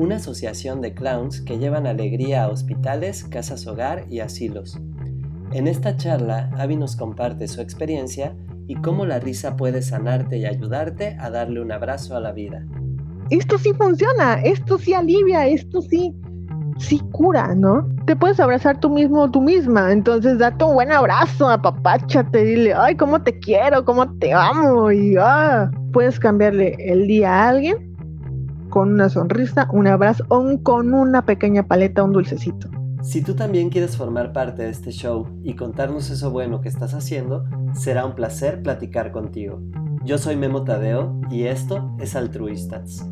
una asociación de clowns que llevan alegría a hospitales, casas hogar y asilos. En esta charla, Avi nos comparte su experiencia y cómo la risa puede sanarte y ayudarte a darle un abrazo a la vida. Esto sí funciona, esto sí alivia, esto sí, sí cura, ¿no? Te puedes abrazar tú mismo o tú misma, entonces date un buen abrazo, apapáchate, dile, ay, cómo te quiero, cómo te amo, y ah, puedes cambiarle el día a alguien con una sonrisa, un abrazo o con una pequeña paleta, un dulcecito. Si tú también quieres formar parte de este show y contarnos eso bueno que estás haciendo, será un placer platicar contigo. Yo soy Memo Tadeo y esto es Altruistas.